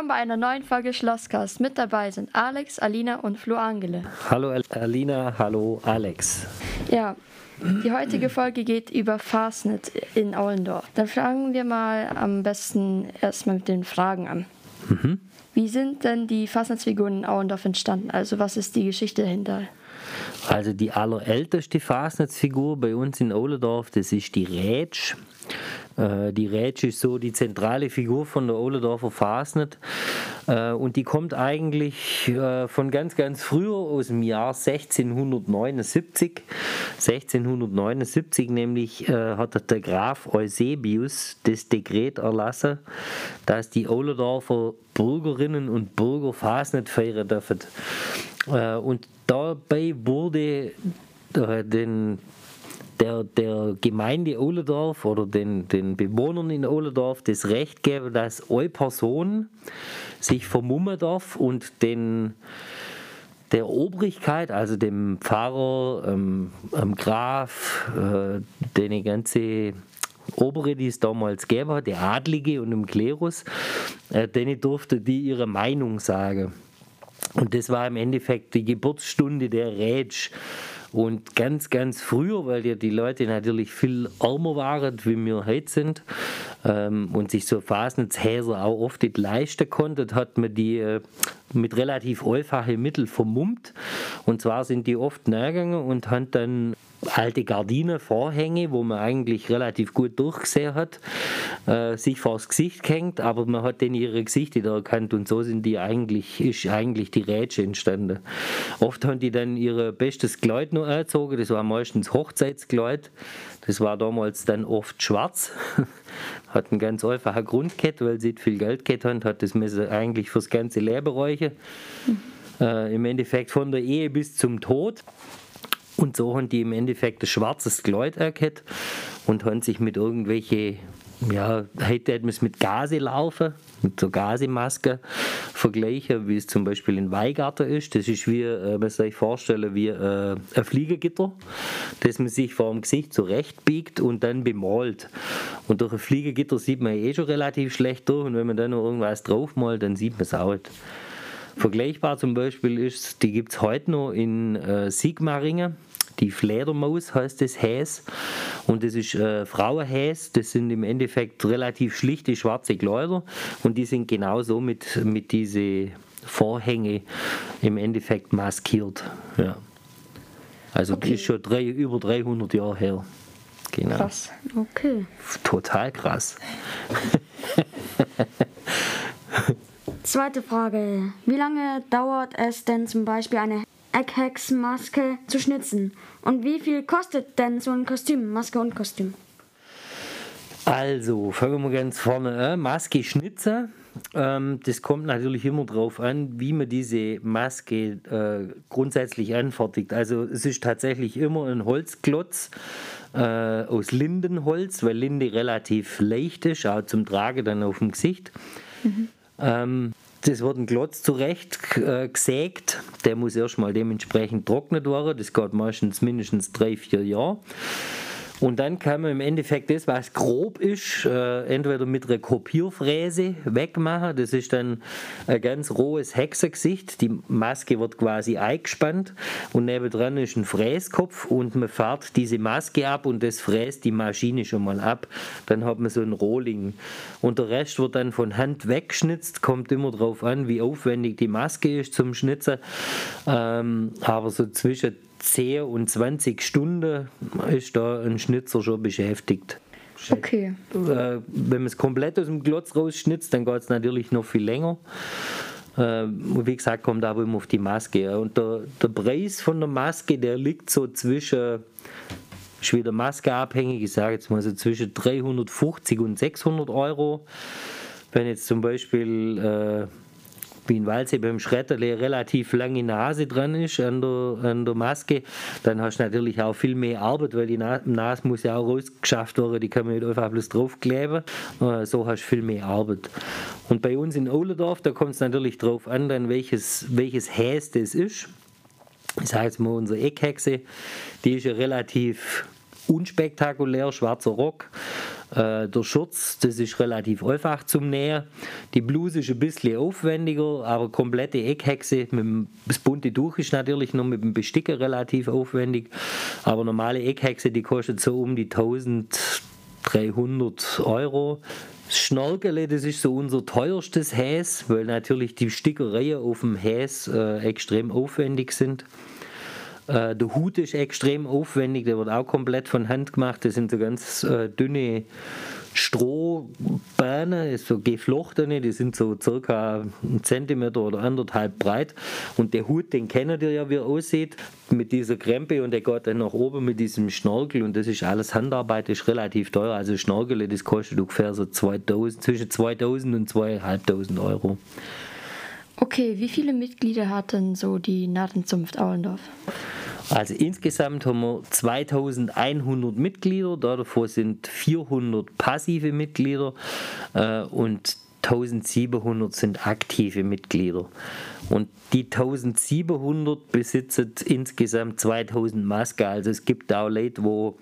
Willkommen bei einer neuen Folge Schlosscast. Mit dabei sind Alex, Alina und Flo Angele. Hallo Alina, hallo Alex. Ja, die heutige Folge geht über Fastnet in Aulendorf. Dann fangen wir mal am besten erstmal mit den Fragen an. Mhm. Wie sind denn die Fastnetsfiguren in Auendorf entstanden? Also was ist die Geschichte dahinter? Also die allerälteste Fastnetsfigur bei uns in Ohlendorf, das ist die Rätsch. Äh, die Rätsch ist so die zentrale Figur von der Ohlendorfer Fasnet äh, und die kommt eigentlich äh, von ganz, ganz früher aus dem Jahr 1679. 1679 nämlich hat der Graf Eusebius das Dekret erlassen, dass die Ohlendorfer Bürgerinnen und Bürger Fasnet feiern dürfen. Und dabei wurde den der, der Gemeinde Ohlendorf oder den, den Bewohnern in Ohlendorf das Recht geben, dass eine Person sich vermummen darf und den, der Obrigkeit, also dem Pfarrer, ähm, ähm Graf, äh, den ganze Obere, die es damals gab, der Adlige und im Klerus, äh, denen durfte die ihre Meinung sagen. Und das war im Endeffekt die Geburtsstunde der Rätsch. Und ganz, ganz früher, weil ja die Leute natürlich viel ärmer waren, wie wir heute sind, ähm, und sich so Fasnetshäser auch oft nicht leisten konnten, hat man die äh, mit relativ einfachen Mitteln vermummt. Und zwar sind die oft nachgegangen und haben dann alte Gardinen, Vorhänge, wo man eigentlich relativ gut durchgesehen hat, äh, sich vors Gesicht gehängt, aber man hat dann ihre Gesichter erkannt und so sind die eigentlich, ist eigentlich die Rätsche entstanden. Oft haben die dann ihr bestes Kleid noch angezogen, das war meistens Hochzeitskleid, das war damals dann oft schwarz, hat einen ganz einfachen Grundkett, weil sie viel Geld gehabt haben, hat das Messer eigentlich fürs ganze Leben räuchen. Mhm. Äh, Im Endeffekt von der Ehe bis zum Tod. Und so haben die im Endeffekt ein schwarzes Kleid erkannt und haben sich mit irgendwelche, ja, heute hätten wir es mit Gase laufen, mit so Gasemaske vergleichen, wie es zum Beispiel in Weigarten ist. Das ist wie, äh, man sich vorstellen, wie äh, ein Fliegergitter, das man sich vor dem Gesicht zurechtbiegt und dann bemalt. Und durch ein Fliegergitter sieht man eh schon relativ schlecht durch und wenn man dann noch irgendwas draufmalt, dann sieht man es auch. Vergleichbar zum Beispiel ist, die gibt es heute noch in äh, Sigmaringen die Fledermaus heißt das Häs und das ist äh, Frauenhäs, das sind im Endeffekt relativ schlichte schwarze Kleider und die sind genauso mit, mit diese Vorhänge im Endeffekt maskiert. Ja. Also okay. ist schon drei, über 300 Jahre her. Genau. Krass, okay. Total krass. Zweite Frage. Wie lange dauert es denn zum Beispiel eine Eckhexmaske zu schnitzen. Und wie viel kostet denn so ein Kostüm, Maske und Kostüm? Also, fangen wir ganz vorne an. Maske schnitzen. Ähm, das kommt natürlich immer darauf an, wie man diese Maske äh, grundsätzlich anfertigt. Also es ist tatsächlich immer ein Holzklotz äh, aus Lindenholz, weil Linde relativ leicht ist, auch zum Tragen dann auf dem Gesicht. Mhm. Ähm, das wird ein Klotz zurecht äh, gesägt. Der muss erstmal dementsprechend trocknet werden. Das geht meistens mindestens drei, vier Jahre. Und dann kann man im Endeffekt das, was grob ist, äh, entweder mit einer Kopierfräse wegmachen. Das ist dann ein ganz rohes Hexergesicht. Die Maske wird quasi eingespannt und nebendran ist ein Fräskopf und man fährt diese Maske ab und das fräst die Maschine schon mal ab. Dann hat man so ein Rohling. Und der Rest wird dann von Hand weggeschnitzt. Kommt immer darauf an, wie aufwendig die Maske ist zum Schnitzen. Ähm, aber so zwischen 10 und 20 Stunden ist da ein Schnitzer schon beschäftigt. Okay. Äh, wenn man es komplett aus dem Glotz rausschnitzt, dann geht es natürlich noch viel länger. Äh, wie gesagt, kommt aber immer auf die Maske. Und der, der Preis von der Maske, der liegt so zwischen, ist wieder Maske abhängig, ich sage jetzt mal so zwischen 350 und 600 Euro. Wenn jetzt zum Beispiel äh, wie in Walze beim Schredderle relativ lange Nase dran ist an der, an der Maske, dann hast du natürlich auch viel mehr Arbeit, weil die Nase muss ja auch rausgeschafft werden, die kann man nicht einfach bloß draufkleben. Äh, so hast du viel mehr Arbeit. Und bei uns in Ohlendorf, da kommt es natürlich drauf an, dann welches, welches Häs das ist. Sage jetzt mal unsere Eckhexe, die ist ja relativ unspektakulär, schwarzer Rock, Äh, der Schurz, das ist relativ einfach zum Nähen. Die Bluse ist ein bisschen aufwendiger, aber komplette Eckhexe, mit dem, das bunte Tuch ist natürlich noch mit dem Besticker relativ aufwendig, aber normale Eckhexe, die kostet so um die 1300 Euro. Das Schnorgele, das ist so unser teuerstes Häs, weil natürlich die Stickereien auf dem Häs äh, extrem aufwendig sind. Äh, der Hut ist extrem aufwendig, der wird auch komplett von Hand gemacht. Das sind so ganz äh, dünne Strohbeine, so geflochtene, die sind so circa einen Zentimeter oder anderthalb breit. Und der Hut, den kennt ihr ja, wie er aussieht, mit dieser Krempe und der geht dann nach oben mit diesem Schnorkel und das ist alles Handarbeit, ist relativ teuer. Also Schnorkel, das kostet ungefähr so 2000, zwischen 2000 und 2500 Euro. Okay, wie viele Mitglieder hat denn so die Narrenzunft Aulendorf? Also insgesamt haben wir 2100 Mitglieder, davon sind 400 passive Mitglieder äh, und 1700 sind aktive Mitglieder. Und die 1700 besitzen insgesamt 2000 Masken. Also es gibt auch Leute, wo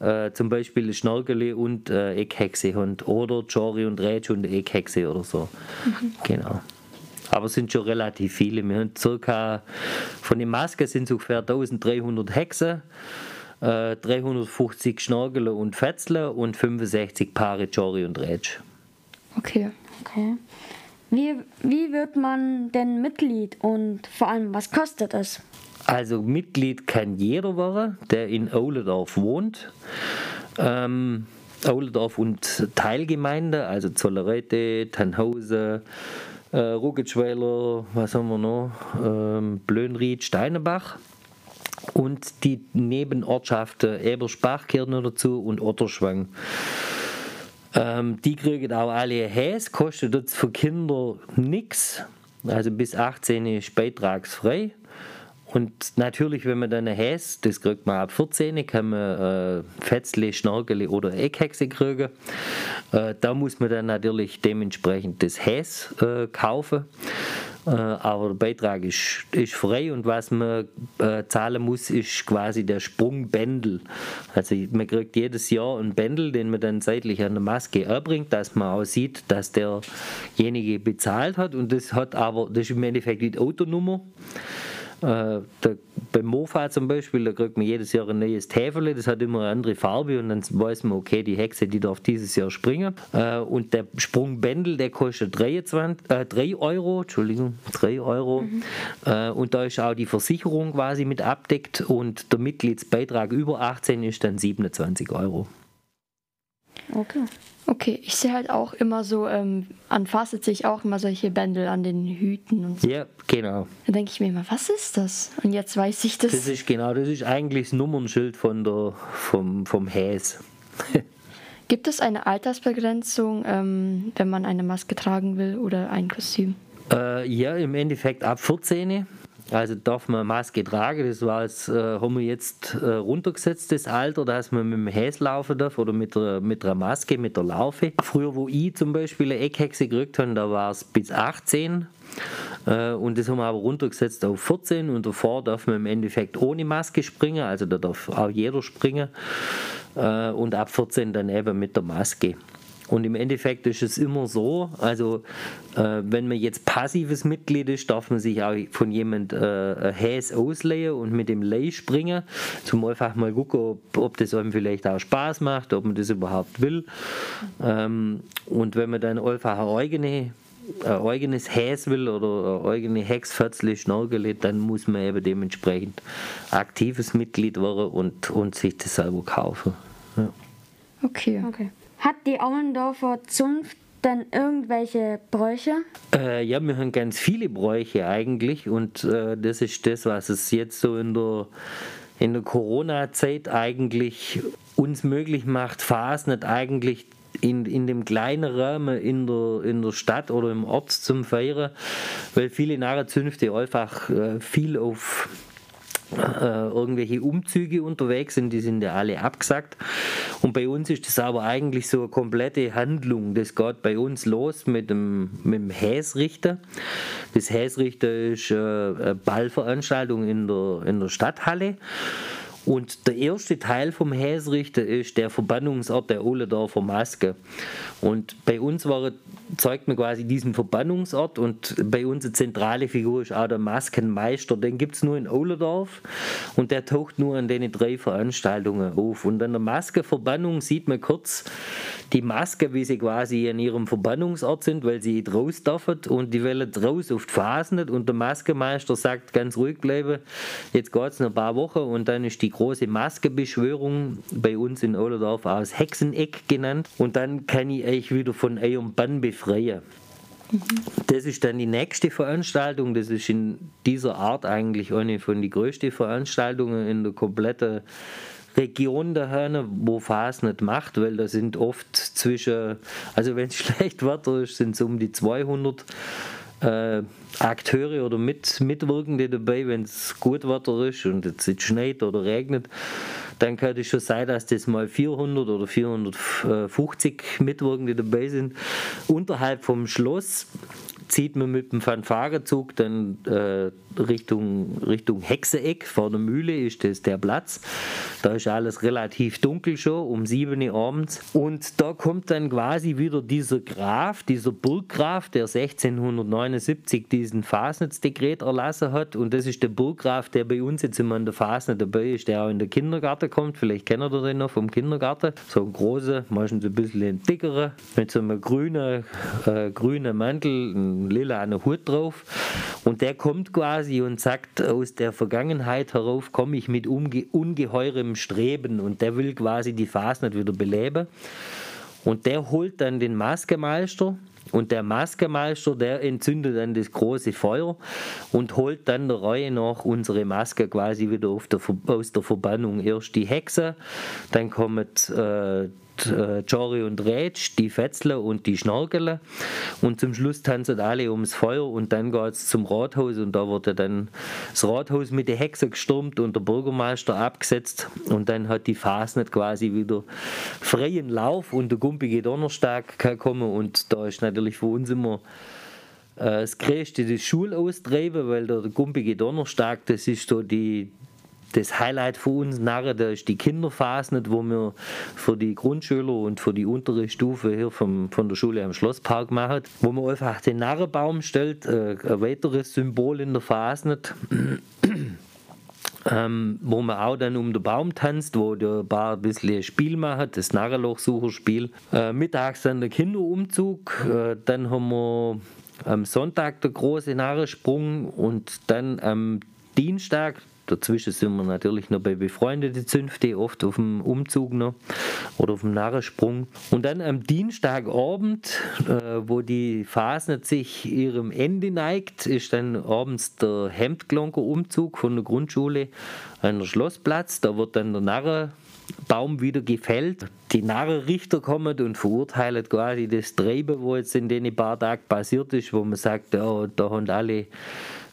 äh, zum Beispiel Schnorgeli und äh, Eckhexe haben oder Jory und Rätsch und Eckhexe oder so. Mhm. Genau. Aber es sind schon relativ viele. Wir haben circa, von den Masken sind es ungefähr 1300 Hexen, äh, 350 Schnorgel und Fetzle und 65 Paare Jory und Rätsch. Okay. Okay. Wie, wie wird man denn Mitglied und vor allem, was kostet es? Also Mitglied kann jeder werden, der in Ouledorf wohnt. Ähm, Ouledorf und Teilgemeinde, also Zollerete, Tannhausen, äh, Rugetschweiler, was haben wir noch? Ähm, Blönried, Steinebach. Und die Nebenortschaften Eberspach gehören noch dazu und Otterschwang. Ähm, die kriegen auch alle Häs, kostet jetzt für Kinder nichts. Also bis 18 ist beitragsfrei. Und natürlich, wenn man dann Häs, das kriegt man ab 14, kann man äh, Fetzle, Schnorgele oder Eckhexe kriegen. Äh, da muss man dann natürlich dementsprechend das Häs äh, kaufen. Äh, aber der Beitrag ist, ist frei und was man äh, zahlen muss, ist quasi der Sprungbändel. Also man kriegt jedes Jahr einen Bändel, den man dann seitlich an der Maske erbringt, dass man auch sieht, dass derjenige bezahlt hat und das hat aber, das ist im Endeffekt die Autonummer. Äh, der, beim Mofa zum Beispiel, da kriegt man jedes Jahr ein neues Täfel, das hat immer eine andere Farbe und dann weiß man, okay, die Hexe, die darf dieses Jahr springen. Äh, und der Sprungbändel, der kostet 23, äh, 3 Euro, Entschuldigung, 3 Euro. Mhm. Äh, und da ist auch die Versicherung quasi mit abdeckt und der Mitgliedsbeitrag über 18 ist dann 27 Euro. Okay. Okay, ich sehe halt auch immer so, ähm, an Facet sehe ich auch immer solche Bändel an den Hüten und so. Ja, genau. Da denke ich mir immer, was ist das? Und jetzt weiß ich das. Das ist genau, das ist eigentlich das Nummernschild von der, vom, vom Häs. Gibt es eine Altersbegrenzung, ähm, wenn man eine Maske tragen will oder ein Kostüm? Äh, ja, im Endeffekt ab 14. Also darf man Maske tragen, das war jetzt, äh, haben wir jetzt äh, runtergesetzt, das Alter, dass man mit dem Häs laufen darf oder mit der, mit der Maske, mit der Laufe. Früher, wo ich zum Beispiel eine Eckhexe gekriegt habe, da war es bis 18 äh, und das haben wir aber runtergesetzt auf 14 und davor darf man im Endeffekt ohne Maske springen, also da darf auch jeder springen. Äh, und ab 14 dann eben mit der Maske. Und im Endeffekt ist es immer so, also äh, wenn man jetzt passives Mitglied ist, darf man sich auch von jemand äh, Häs ausleihen und mit dem Leih springen, zum einfach mal gucken, ob, ob, das einem vielleicht auch Spaß macht, ob man das überhaupt will. Ähm, und wenn man dann einfach eine eigene ein eigenes Häs will oder eine eigene Hexfötzle, Schnorgele, dann muss man eben dementsprechend aktives Mitglied werden und, und sich das selber kaufen. Ja. Okay. okay. Hat die Auendorfer Zunft denn irgendwelche Bräuche? Äh, ja, wir haben ganz viele Bräuche eigentlich und äh, das ist das, was es jetzt so in der, in der Corona-Zeit eigentlich uns möglich macht, Fasnet eigentlich in, in dem kleinen Rahmen in der, in der Stadt oder im Ort zum Feiern, weil viele Narrenzünfte einfach äh, viel auf äh, irgendwelche Umzüge unterwegs sind, die sind ja alle abgesagt. Und bei uns ist das aber eigentlich so eine komplette Handlung. Das geht bei uns los mit dem, mit dem Häsrichter. Das Häsrichter ist äh, eine Ballveranstaltung in der, in der Stadthalle. Und der erste Teil vom Häsrichter ist der Verbannungsort der Ohlendorfer Maske. Und bei uns war, zeigt man quasi diesen Verbannungsort und bei uns eine zentrale Figur ist auch der Maskenmeister. Den gibt es nur in Ohlendorf und der taucht nur an den drei Veranstaltungen auf. Und an der Maskeverbannung sieht man kurz die Maske, wie sie quasi an ihrem Verbannungsort sind, weil sie raus dürfen und die wollen raus auf die Phasen und der Maskemeister sagt ganz ruhig bleiben, jetzt geht es noch ein paar Wochen und dann ist die große Maskebeschwörung bei uns in Ohlendorf aus Hexeneck genannt und dann kann ich euch wieder von eurem Bann befreien. Das ist dann die nächste Veranstaltung. Das ist in dieser Art eigentlich eine von den größten Veranstaltungen in der kompletten Region daheim, wo Fas nicht macht, weil da sind oft zwischen, also wenn es schlecht Wetter ist, sind es um die 200 äh, Akteure oder Mit Mitwirkende dabei, wenn es gut Wetter ist und es schneit oder regnet. Dann könnte es schon sein, dass das mal 400 oder 450 Mitwirkende dabei sind. Unterhalb vom Schloss zieht man mit dem Fanfarezug dann äh, Richtung, Richtung Hexeeck, vor der Mühle ist das der Platz. Da ist alles relativ dunkel schon, um 7 Uhr abends. Und da kommt dann quasi wieder dieser Graf, dieser Burggraf, der 1679 diesen Fasnitzdekret erlassen hat. Und das ist der Burggraf, der bei uns jetzt immer an der Fasnet dabei ist, der auch in den Kindergarten kommt. Vielleicht kennt ihr den noch vom Kindergarten. So ein großer, meistens ein bisschen dickerer, mit so einem grünen, äh, grünen Mantel, ein lila Hut drauf. Und der kommt quasi und sagt, aus der Vergangenheit herauf komme ich mit ungeheurem Streben und der will quasi die Fasnet wieder beleben. Und der holt dann den Maskemeister und der Maskemeister, der entzündet dann das große Feuer und holt dann der Reihe nach unsere Maske quasi wieder der, aus der Verbannung. Erst die Hexe, dann kommt äh, äh, Jory und Rätsch, die Fetzler und die Schnorkele. Und zum Schluss tanzen alle ums Feuer und dann geht es zum Rathaus und da wurde dann das Rathaus mit der Hexe gestürmt und der Bürgermeister abgesetzt. Und dann hat die Fasnet quasi wieder freien Lauf und der gumpige Donnerstag gekommen. Und da ist natürlich für uns immer äh, das größte das Schulaustreiben, weil der, der gumpige Donnerstag, das ist so die, das Highlight für uns Narren, da ist die Kinderphase, wo wir für die Grundschüler und für die untere Stufe hier vom, von der Schule am Schlosspark machen, wo man einfach den Narrenbaum stellt, äh, ein weiteres Symbol in der Phase. Ähm, wo man auch dann um den Baum tanzt, wo der Bar ein bisschen Spiel macht, das Narrenlochsucherspiel. Äh, mittags dann der Kinderumzug, äh, dann haben wir am Sonntag der große Narrensprung und dann am Dienstag, Dazwischen sind wir natürlich noch bei befreundeten Zünfte, oft auf dem Umzug noch oder auf dem Narrensprung. Und dann am Dienstagabend, äh, wo die Phase sich ihrem Ende neigt, ist dann abends der Hemdglonker-Umzug von der Grundschule an den Schlossplatz. Da wird dann der Narrenbaum wieder gefällt. Die Narrenrichter kommen und verurteilen quasi das Treiben, wo jetzt in den paar Tagen passiert ist, wo man sagt, ja, da haben alle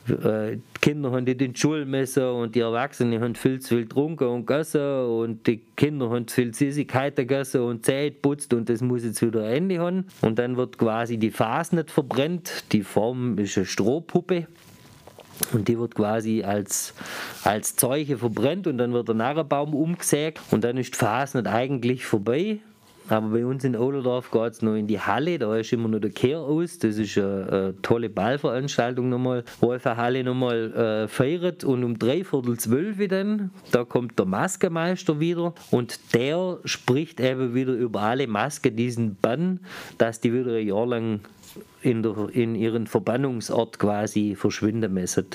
die Kinder haben den Schulmesser und die Erwachsenen haben viel zu viel getrunken und gegessen und die Kinder haben zu viel Süßigkeiten gegessen und Zähne putzt und das muss jetzt wieder ein Ende haben. Und dann wird quasi die Phase nicht verbrennt. Die Form ist eine Strohpuppe. Und die wird quasi als, als Zeuge verbrennt und dann wird der Narrenbaum umgesägt und dann ist die Phase eigentlich vorbei, aber bei uns in Ohlerdorf geht es noch in die Halle, da ist immer noch der Kehr aus. Das ist eine, eine tolle Ballveranstaltung nochmal, wo einfach Halle nochmal äh, feiert. Und um dreiviertel zwölf dann, da kommt der Maskemeister wieder und der spricht eben wieder über alle Masken diesen Bann, dass die wieder ein Jahr lang in, der, in ihren Verbannungsort quasi verschwinden müssen.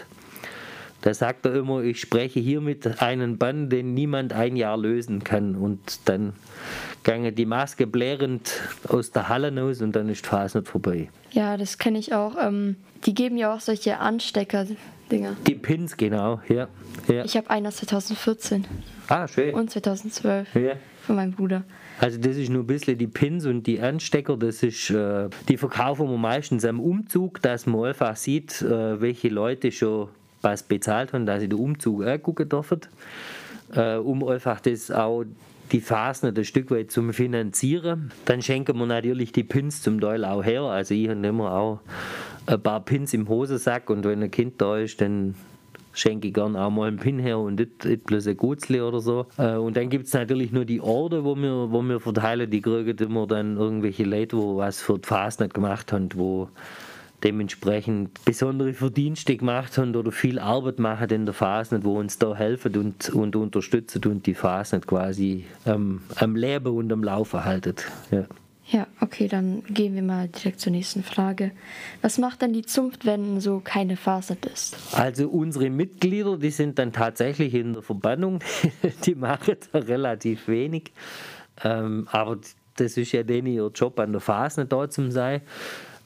Da sagt er immer, ich spreche hiermit einen Bann, den niemand ein Jahr lösen kann. Und dann gange die Maske blärend aus der Halle raus und dann ist die Phase nicht vorbei. Ja, das kenne ich auch. Ähm, die geben ja auch solche Anstecker-Dinger. Die Pins, genau, ja. ja. Ich habe einen aus 2014. Ah, schön. Und 2012. Ja. Von meinem Bruder. Also das ist nur ein bisschen die Pins und die Anstecker, das ist, äh, die verkaufen wir meistens am Umzug, dass man einfach sieht, äh, welche Leute schon was bezahlt haben, dass sie den Umzug angucken dürfen, äh, um einfach das auch die Phasen ein Stück weit zum Finanzieren. Dann schenken wir natürlich die Pins zum Teil auch her. Also ich habe immer auch ein paar Pins im Hosensack und wenn ein Kind da ist, dann schenke ich gerne auch mal einen Pin her und nicht, nicht bloß ein Gutzli oder so. Äh, und dann gibt es natürlich nur die Orte, wo wir, wo wir verteilen, die kriegen immer dann irgendwelche Leute, wo was für die nicht gemacht haben, wo dementsprechend besondere Verdienste gemacht haben oder viel Arbeit machen in der Phase, wo uns da helfen und, und unterstützen und die Phase quasi ähm, am Leben und am Laufen halten. Ja. Ja, okay, dann gehen wir mal direkt zur nächsten Frage. Was macht dann die Zunft, wenn so keine Faser ist? Also unsere Mitglieder, die sind dann tatsächlich in der Verbannung, die machen da relativ wenig. Ähm, aber das ist ja denen ihr Job an der Phase da zu sein.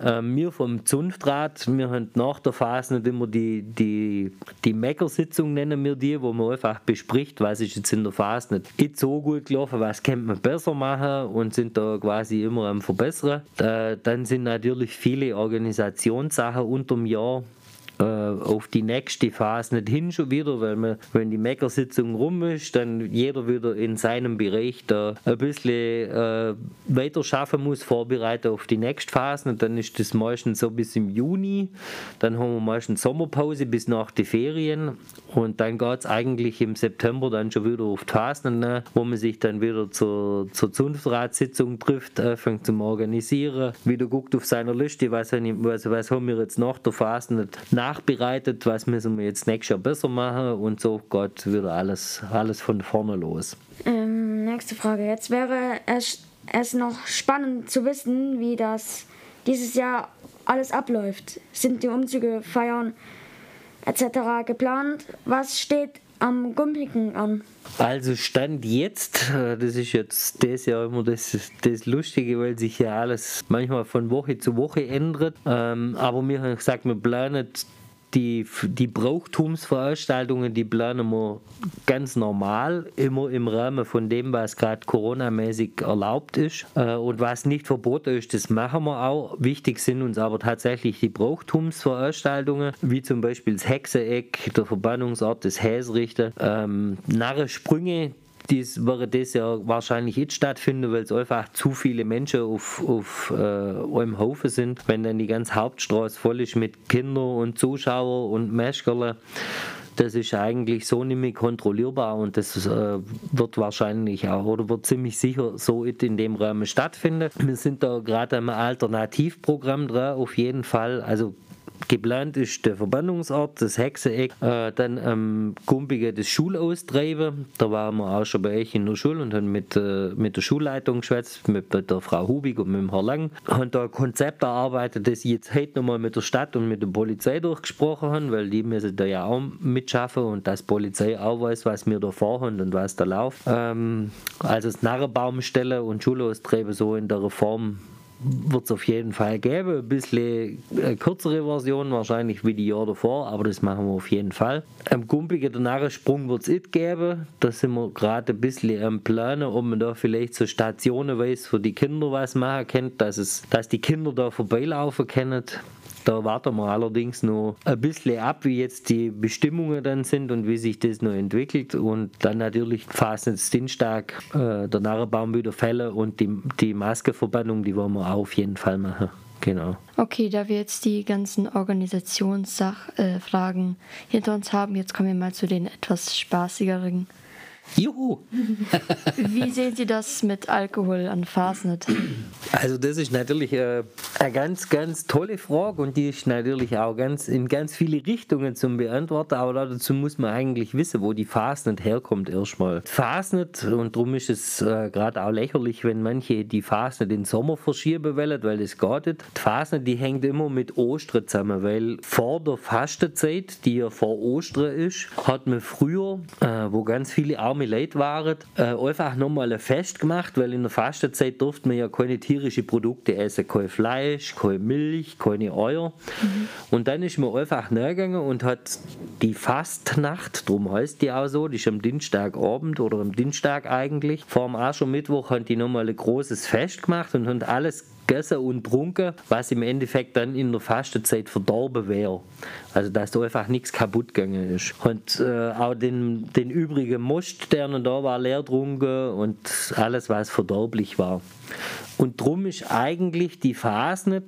Ähm, wir vom Zunftrat, wir haben nach der Phase nicht immer die, die, die Meckersitzung, nennen wir die, wo man einfach bespricht, was ist jetzt in der Phase nicht so gut gelaufen, was könnte man besser machen und sind da quasi immer am Verbessern. Äh, dann sind natürlich viele Organisationssachen unter dem Jahr äh, auf die nächste Phase nicht hin schon wieder, weil man, wenn die Meckersitzung rum ist, dann jeder wieder in seinem Bereich da ein bisschen äh, weiter schaffen muss, vorbereiten auf die nächste Phase. Und dann ist das meistens so bis im Juni. Dann haben wir meistens Sommerpause bis nach die Ferien. Und dann geht es eigentlich im September dann schon wieder auf die Phasen, ne, wo man sich dann wieder zur, zur Zunftratssitzung trifft, äh, fängt zum Organisieren, wieder guckt auf seiner Liste, was, was, was haben wir jetzt nach der Phase nicht nach nachbereitet, was müssen wir jetzt nächstes Jahr besser machen und so geht wieder alles, alles von vorne los. Ähm, nächste Frage. Jetzt wäre es, es noch spannend zu wissen, wie das dieses Jahr alles abläuft. Sind die Umzüge, Feiern etc. geplant? Was steht am Gumpigen an? Also Stand jetzt, äh, das ist jetzt das Jahr immer das, das Lustige, weil sich ja alles manchmal von Woche zu Woche ändert. Ähm, aber wir haben gesagt, wir planen die, die Brauchtumsveranstaltungen, die planen wir ganz normal, immer im Rahmen von dem, was gerade Corona-mäßig erlaubt ist. Äh, und was nicht verboten ist, das machen wir auch. Wichtig sind uns aber tatsächlich die Brauchtumsveranstaltungen, wie zum Beispiel das Hexeneck, der Verbannungsort des Häsrichter, ähm, Narrensprünge, dies wäre das ja wahrscheinlich nicht stattfinden, weil es einfach zu viele Menschen auf, auf äh, einem Haufen sind. Wenn dann die ganze Hauptstraße voll ist mit Kindern und Zuschauern und Mäschkerle, das ist eigentlich so nicht mehr kontrollierbar und das äh, wird wahrscheinlich auch oder wird ziemlich sicher so in dem Rahmen stattfinden. Wir sind da gerade am Alternativprogramm dran, auf jeden Fall. Also Geplant ist der Verbannungsort, das Hexeneck, äh, dann am Gumpige das Schulaustreiben. Da waren wir auch schon bei euch in der Schule und haben mit, äh, mit der Schulleitung geschwätzt, mit der Frau Hubig und mit dem Herrn Lang. Haben da ein Konzept erarbeitet, das ich jetzt heute nochmal mit der Stadt und mit der Polizei durchgesprochen haben, weil die müssen da ja auch mitschaffen und dass die Polizei auch weiß, was wir da vorhaben und was da läuft. Ähm, also das Narrenbaumstelle und Schulaustreiben so in der Reform wird es auf jeden Fall geben. Ein bisschen eine kürzere Version, wahrscheinlich wie die Jahr davor, aber das machen wir auf jeden Fall. Am Gumpigen Narrensprung wird es nicht geben. Da sind wir gerade ein bisschen am Planen, ob man da vielleicht so Stationen weiß, für die Kinder was machen kann, dass, es, dass die Kinder da vorbeilaufen können. Da warten wir allerdings noch ein bisschen ab, wie jetzt die Bestimmungen dann sind und wie sich das noch entwickelt. Und dann natürlich fast jetzt Dienstag äh, der Narrenbaum wieder fällen und die, die Maskenverbannung, die wollen wir auf jeden Fall machen. Genau. Okay, da wir jetzt die ganzen Organisationssachfragen äh, hinter uns haben, jetzt kommen wir mal zu den etwas spaßigeren. Juhu! Wie sehen Sie das mit Alkohol an Fasnet? Also das ist natürlich äh, eine ganz, ganz tolle Frage und die ist natürlich auch ganz in ganz viele Richtungen zum Beantworten, aber dazu muss man eigentlich wissen, wo die Fasnet herkommt erstmal. Fasnet, und darum ist es äh, gerade auch lächerlich, wenn manche die Fasnet in den Sommer verschieben wollen, weil das geht nicht. Die Fasnet, die hängt immer mit Ostern zusammen, weil vor der Fastenzeit, die ja vor Ostern ist, hat man früher, äh, wo ganz viele arme arme Leute waren, äh, einfach nochmal ein Fest gemacht, weil in der Fastenzeit durfte man ja keine tierischen Produkte essen, kein Fleisch, keine Milch, keine Eier. Mhm. Und dann ist man einfach nachgegangen und hat die Fastnacht, darum heißt die auch so, die ist am Dienstagabend oder am Dienstag eigentlich, vor dem Aschermittwoch haben die nochmal ein großes Fest gemacht und haben alles gegessen und getrunken, was im Endeffekt dann in der Fastenzeit verdorben wäre. Also dass da einfach nichts kaputt gegangen ist. Und äh, auch den, den übrigen Most, der noch da war, leer getrunken und alles, was verderblich war. Und drum ist eigentlich die Phase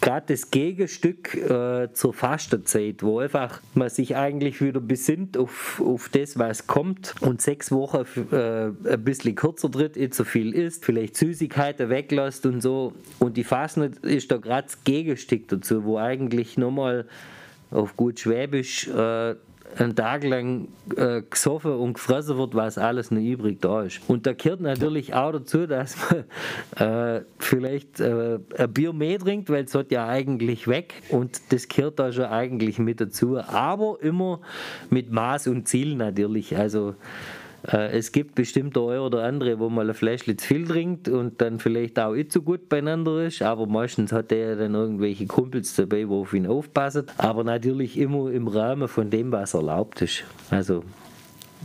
gerade das Gegenstück äh, zur Fastenzeit, wo einfach man sich eigentlich wieder besinnt auf, auf das, was kommt und sechs Wochen äh, ein bisschen kürzer tritt, nicht so viel isst, vielleicht Süßigkeiten weglässt und so. Und die Fastnet ist da gerade das Gegenstück dazu, wo eigentlich nochmal auf gut Schwäbisch äh, einen Tag lang äh, gesoffen und gefressen wird, was alles noch übrig da ist. Und da gehört natürlich auch dazu, dass man äh, vielleicht äh, ein Bier mehr trinkt, weil es ja eigentlich weg und das gehört da schon eigentlich mit dazu. Aber immer mit Maß und Ziel natürlich. Also es gibt bestimmt der eine oder andere, wo mal ein Fläschchen zu viel trinkt und dann vielleicht auch nicht so gut beieinander ist, aber meistens hat er dann irgendwelche Kumpels dabei, wo auf ihn aufpassen. Aber natürlich immer im Rahmen von dem, was erlaubt ist. Also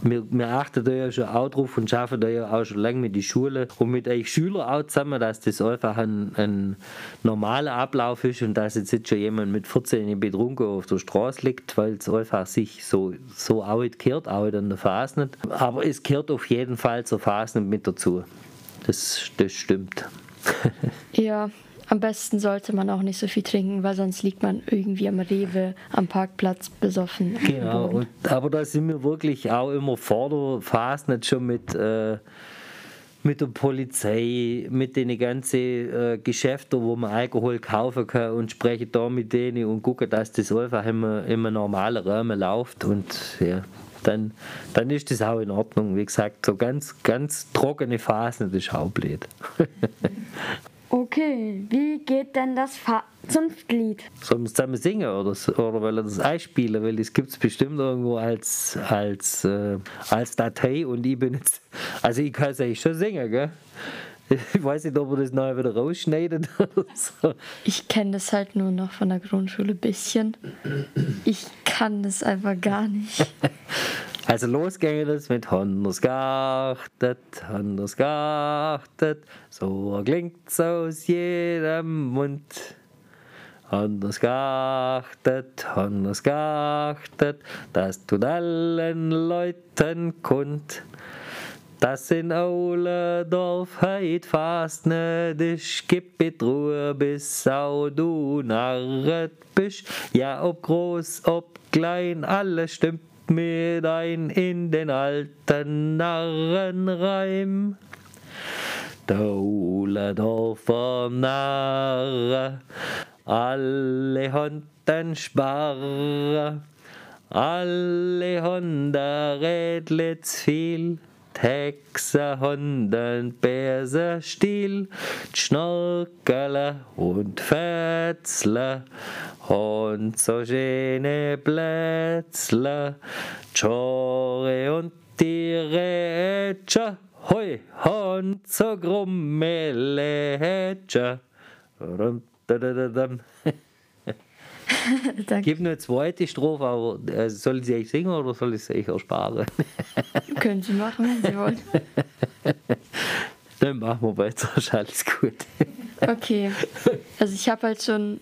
wir, wir achten da ja schon auch drauf und schaffen da ja auch schon lange mit den Schulen und mit euch Schülern auch zusammen, dass das einfach ein, ein normaler Ablauf ist und dass jetzt nicht schon jemand mit 14 betrunken auf der Straße liegt, weil es einfach sich so, so auch nicht gehört, auch nicht an der nicht. Aber es gehört auf jeden Fall zur Phase mit dazu. Das, das stimmt. ja, am besten sollte man auch nicht so viel trinken, weil sonst liegt man irgendwie am Rewe am Parkplatz besoffen. Genau, und, aber da sind wir wirklich auch immer vor der Phase nicht schon mit. Äh, mit der Polizei, mit den ganzen äh, Geschäften, wo man Alkohol kaufen kann und spreche da mit denen und gucke, dass das einfach immer im normalen Rahmen läuft und ja, dann, dann ist das auch in Ordnung. Wie gesagt, so ganz, ganz trockene Phasen, das ist auch blöd. Okay, wie geht denn das Zunftlied? Sollen wir es zusammen singen oder, oder will er das einspielen? Weil das gibt es bestimmt irgendwo als, als, äh, als Datei und ich bin jetzt. Also ich kann es eigentlich schon singen, gell? Ich weiß nicht, ob er das neu wieder rausschneidet oder so. Ich kenne das halt nur noch von der Grundschule ein bisschen. Ich kann das einfach gar nicht. Also los ging es mit Honders geachtet, Honders geachtet, so klingt's aus jedem Mund. Honders geachtet, Honders geachtet, das tut allen Leuten kund. Das in alle Dorf heit fast ne dich gib mit Ruhe bis au du narret bist. Ja, ob groß, ob klein, alles stimmt mit ein in den alten Narrenreim. Dauledorfer Narre, alle Hunden sparre, alle Hunde redlitz viel. Texer, Hunden, Bärse, Stiel, Schnorkele und Fetzle. Und so schöne Plätzle, Tschore und die Rätsche, hoi, und so grummele Hätsche. Gib nur eine zweite Strophe, aber äh, soll sie euch singen oder soll ich es euch ersparen? Können Sie machen, wenn Sie wollen. Dann machen wir weiter, ist alles gut. okay. Also ich habe halt schon,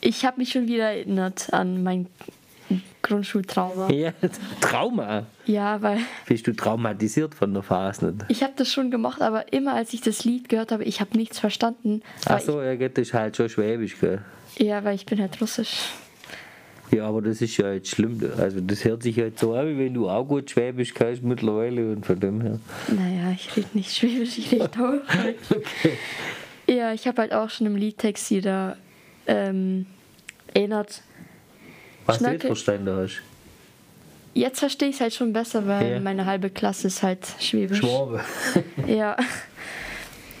ich habe mich schon wieder erinnert an mein Grundschultrauma. Ja, Trauma? Ja, weil... Bist du traumatisiert von der Phase? Ich habe das schon gemacht, aber immer als ich das Lied gehört habe, ich habe nichts verstanden. Ach so, ja, das ist halt schon schwäbisch, gell? Ja, weil ich bin halt russisch. Ja, aber das ist ja jetzt schlimm. Also das hört sich halt so an, wie wenn du auch gut Schwäbisch kannst mittlerweile und von dem her. Naja, ich rede nicht Schwäbisch, ich rede Deutsch. okay. Ja, ich habe halt auch schon im Liedtext wieder ähm, erinnert. Was Schnacke. du nicht verstanden hast. Jetzt verstehe ich es halt schon besser, weil ja. meine halbe Klasse ist halt Schwäbisch. Schwabe. ja.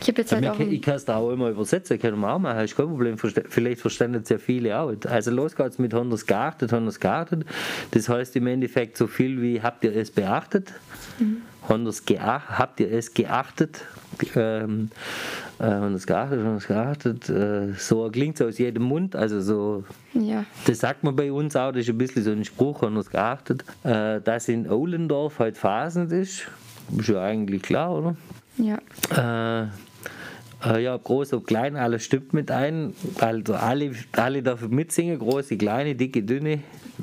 Ich habe jetzt halt auch. Ich kann es da auch immer übersetzen, können wir auch machen, ist kein Problem. Vielleicht verstehen es ja viele auch. Also los geht's mit Honors geachtet, Honors geachtet. Das heißt im Endeffekt so viel wie habt ihr es beachtet? Mhm. Honors geach, habt ihr es geachtet? Ähm, äh, Honors geachtet, Honors geachtet. Äh, so klingt es aus jedem Mund. Also so. Ja. Das sagt man bei uns auch, das ist ein bisschen so ein Spruch, Honors geachtet. Äh, dass in Ohlendorf halt Phasen ist. Ist ja eigentlich klar, oder? Ja. Äh, äh, ja, groß und klein, alles stimmt mit ein. Also alle, alle dürfen mitsingen, große, kleine, dicke, dünne.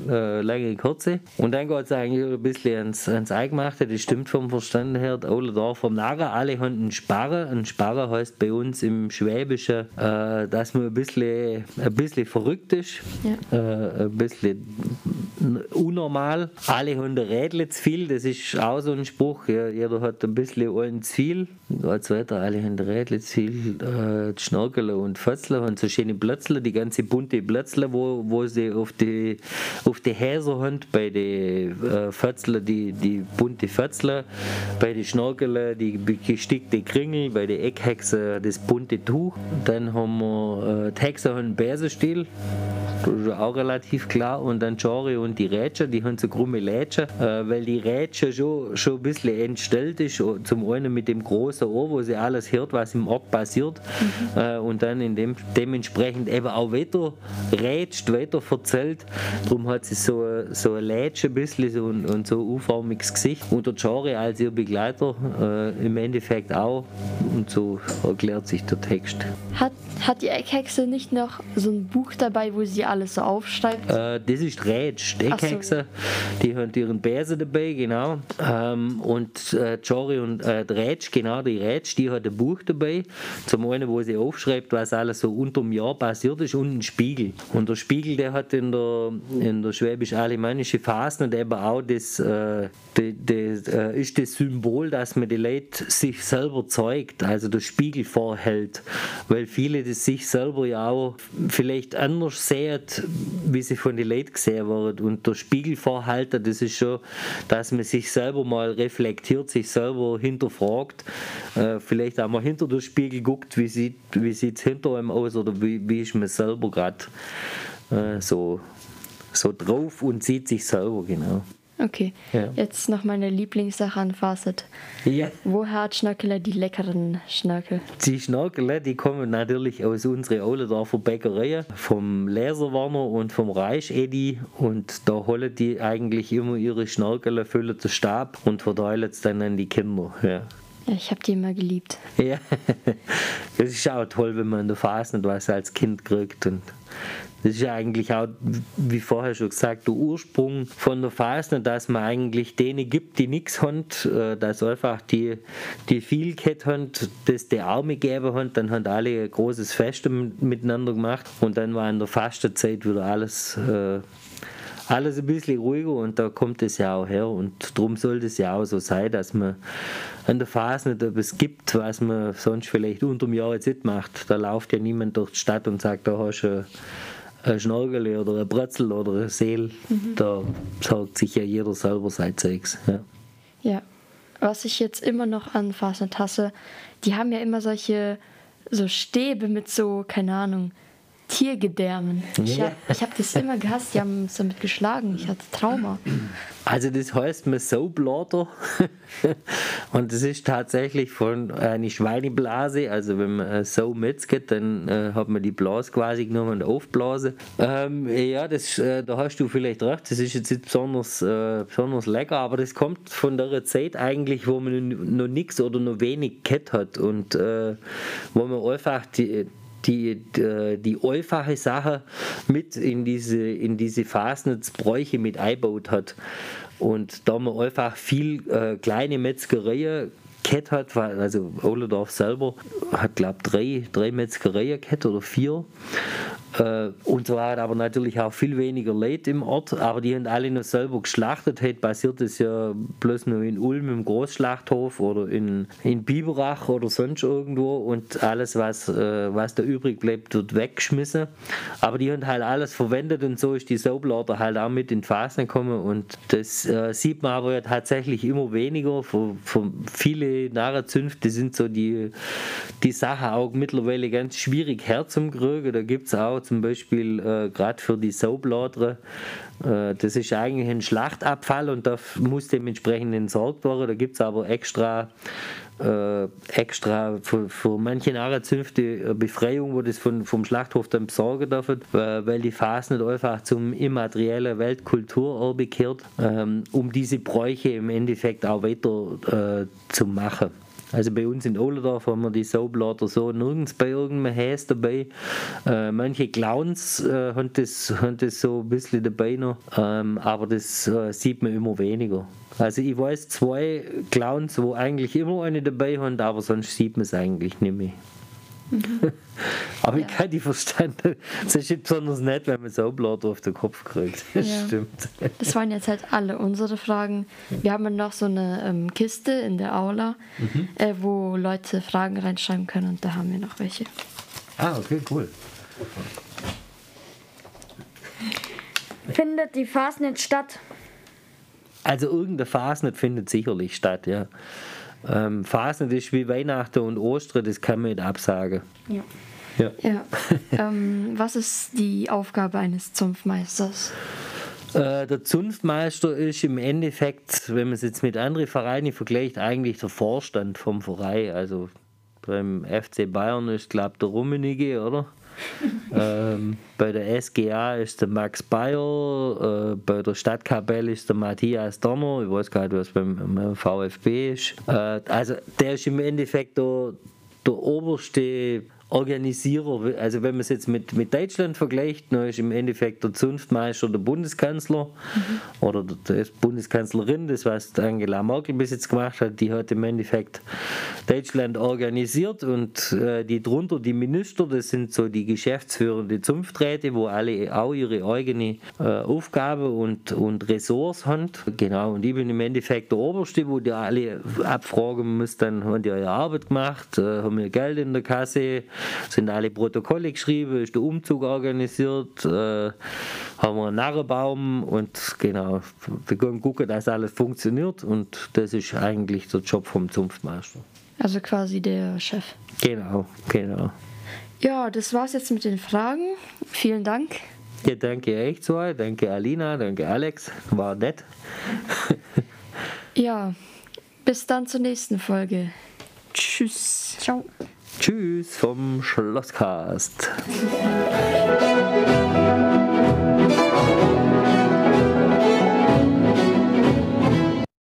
äh, lange Kurze. Und dann geht es eigentlich ein bisschen ans, ans Eingemachte, das stimmt vom Verstand her, oder da vom Lager, alle haben einen Sparre. Ein Sparre heißt bei uns im Schwäbischen, äh, dass man ein bisschen, ein bisschen verrückt ist, ja. äh, ein bisschen unnormal. Alle haben ein Rädle zu viel, das ist auch so ein Spruch, jeder hat ein bisschen einen zu viel. Weiter, alle haben ein Rädle zu viel, äh, Schnörkel und Fötzler haben so schöne Blötzle, die ganze bunte Blötzle, wo, wo sie auf die, auf die Häser haben, bei den äh, Fötzler die, die bunte Fötzler, bei den Schnörkel die gestickte Kringel, bei den Eckhexe das bunte Tuch. Dann haben wir äh, die Hexe haben einen Bärsenstil, das ist auch relativ klar. Und dann Jori und die Rätscher, die haben so krumme Lätscher, äh, weil die Rätscher schon, schon ein bisschen entstellt ist. Zum einen mit dem großen Ohr, wo sie alles hört, was im Ort passiert. Mhm. Äh, und dann in dem, dementsprechend eben auch weiter rätscht, weiter verzählt. Darum hat sie so, so ein Lätsch ein bisschen so, und, und so U-förmiges Gesicht. Und der Jori als ihr Begleiter äh, im Endeffekt auch. Und so erklärt sich der Text. Hat, hat die Eckhexe nicht noch so ein Buch dabei, wo sie alles so aufschreibt? Äh, das ist Rätsch. Die Eckhexe, so. die haben ihren Bärse dabei, genau. Ähm, und äh, Jory und äh, Rätsch, genau, die Rätsch, die hat ein Buch dabei. Zum einen, wo sie aufschreibt, was alles so unter dem Jahr passiert ist und ein Spiegel. Und der Spiegel, der hat in der, in der schwäbisch-alemannischen Phase und eben auch das, äh, das, das äh, ist das Symbol, dass man die Leute sich selber zeigt, also der Spiegel vorhält. Weil viele das sich selber ja auch vielleicht anders sehen, wie sie von den Leuten gesehen werden. Und der Spiegelvorhalter, das ist schon, dass man sich selber mal reflektiert, sich selber hinterfragt, äh, vielleicht auch mal hinter den Spiegel guckt, wie sieht wie es hinter einem aus oder wie, wie ist man selber gerade äh, so, so drauf und sieht sich selber, genau. Okay, ja. jetzt noch meine Lieblingssache an Facet. Ja. Woher hat Schnörkeler die leckeren Schnörkel? Die Schnörkel, die kommen natürlich aus unserer Ohlendorfer Bäckerei, vom Laserwarner und vom Reich Edi. Und da holen die eigentlich immer ihre Schnörkel, füllen den Stab und verteilen es dann an die Kinder. Ja. Ja, ich habe die immer geliebt. Ja, das ist auch toll, wenn man in der Phase nicht was als Kind kriegt. Und das ist ja eigentlich auch, wie vorher schon gesagt, der Ursprung von der Phase, dass man eigentlich denen gibt, die nichts haben, äh, dass einfach die, die viel gehabt haben, das die Arme gegeben haben, dann haben alle ein großes Fest miteinander gemacht und dann war in der Fastenzeit wieder alles äh, alles ein bisschen ruhiger und da kommt es ja auch her und darum sollte es ja auch so sein, dass man an der Phase nicht etwas gibt, was man sonst vielleicht unter dem Jahr jetzt nicht macht. Da läuft ja niemand durch die Stadt und sagt, da hast du ein Schnorgel oder ein Brötzel oder ein Seel. Mhm. Da sagt sich ja jeder selber sein Zeugs. Ja. ja. Was ich jetzt immer noch an Fastnet hasse, die haben ja immer solche so Stäbe mit so, keine Ahnung, Tiergedärmen. Ich habe hab das immer gehasst, die haben es damit geschlagen. Ich hatte Trauma. Also das heißt man Soapblader und das ist tatsächlich von einer Schweineblase, also wenn man so metzget, dann äh, hat man die Blase quasi genommen und aufblasen. Ähm, ja, das, äh, da hast du vielleicht recht, das ist jetzt nicht besonders, äh, besonders lecker, aber das kommt von der Zeit eigentlich, wo man noch nichts oder noch wenig Kett hat und äh, wo man einfach die die, die, die einfache Sache mit in diese, in diese Fasnetsbräuche mit eingebaut hat. Und da man einfach viel äh, kleine Metzgereien gehabt hat, also Ohlendorf selber hat, glaube ich, drei, drei Metzgereien gehabt oder vier. Äh, und so hat aber natürlich auch viel weniger Leute im Ort, aber die haben alle noch selber geschlachtet. Heute passiert das ja bloß nur in Ulm im Großschlachthof oder in, in Biberach oder sonst irgendwo und alles, was, äh, was da übrig bleibt, wird weggeschmissen. Aber die haben halt alles verwendet und so ist die Saublader halt auch mit in die Phasen gekommen und das äh, sieht man aber ja tatsächlich immer weniger. Für, für viele Narrenzünfte sind so die, die Sache auch mittlerweile ganz schwierig herzukriegen. Da gibt es auch zum Beispiel äh, gerade für die Saubladre. Äh, das ist eigentlich ein Schlachtabfall und da muss dementsprechend entsorgt werden. Da gibt es aber extra, äh, extra für, für manche Narrenzünfte Befreiung, wo das von, vom Schlachthof dann besorgen dürfen, weil die Phase nicht einfach zum immateriellen Weltkulturerbe gehört, ähm, um diese Bräuche im Endeffekt auch weiter äh, zu machen. Also bei uns in Ohlendorf haben wir die Soapblatter so nirgends bei irgendeinem Häs dabei. Äh, manche Clowns äh, haben, das, haben das so ein bisschen dabei noch, ähm, aber das äh, sieht man immer weniger. Also ich weiß zwei Clowns, wo eigentlich immer eine dabei haben, aber sonst sieht man es eigentlich nicht mehr. Mhm. Aber ja. ich kann die verstanden. Es ist besonders nett, wenn man so Blatt auf den Kopf kriegt. Das ja. stimmt. Das waren jetzt halt alle unsere Fragen. Wir haben noch so eine ähm, Kiste in der Aula, mhm. äh, wo Leute Fragen reinschreiben können und da haben wir noch welche. Ah, okay, cool. Findet die Fastnet statt? Also irgendeine Fastnet findet sicherlich statt, ja. Ähm, Phasen, ist wie Weihnachten und Ostern, das kann man nicht absagen. Ja. Ja. ja. ähm, was ist die Aufgabe eines Zunftmeisters? Äh, der Zunftmeister ist im Endeffekt, wenn man es jetzt mit anderen Vereinen vergleicht, eigentlich der Vorstand vom Verein. Also beim FC Bayern ist, glaube ich, der Rummenigge, oder? Ähm, bei der SGA ist der Max Bayer, äh, bei der Stadtkapelle ist der Matthias Donner, ich weiß gar nicht, was beim, beim VfB ist. Äh, also der ist im Endeffekt der, der oberste Organisierer, also wenn man es jetzt mit, mit Deutschland vergleicht, dann ist im Endeffekt der Zunftmeister der Bundeskanzler mhm. oder die Bundeskanzlerin, das was Angela Merkel bis jetzt gemacht hat, die hat im Endeffekt Deutschland organisiert und äh, die drunter, die Minister, das sind so die geschäftsführende Zunfträte, wo alle auch ihre eigene äh, Aufgabe und, und Ressorts haben. Genau, und ich bin im Endeffekt der Oberste, wo die alle abfragen muss, dann haben die ihre Arbeit gemacht, äh, haben ihr Geld in der Kasse, sind alle Protokolle geschrieben, ist der Umzug organisiert, äh, haben wir einen Narrenbaum und genau, wir können gucken, dass alles funktioniert und das ist eigentlich der Job vom Zunftmeister. Also quasi der Chef. Genau, genau. Ja, das war's jetzt mit den Fragen. Vielen Dank. Ja, danke euch zwei, danke Alina, danke Alex, war nett. ja, bis dann zur nächsten Folge. Tschüss. Ciao. Tschüss vom Schlosscast.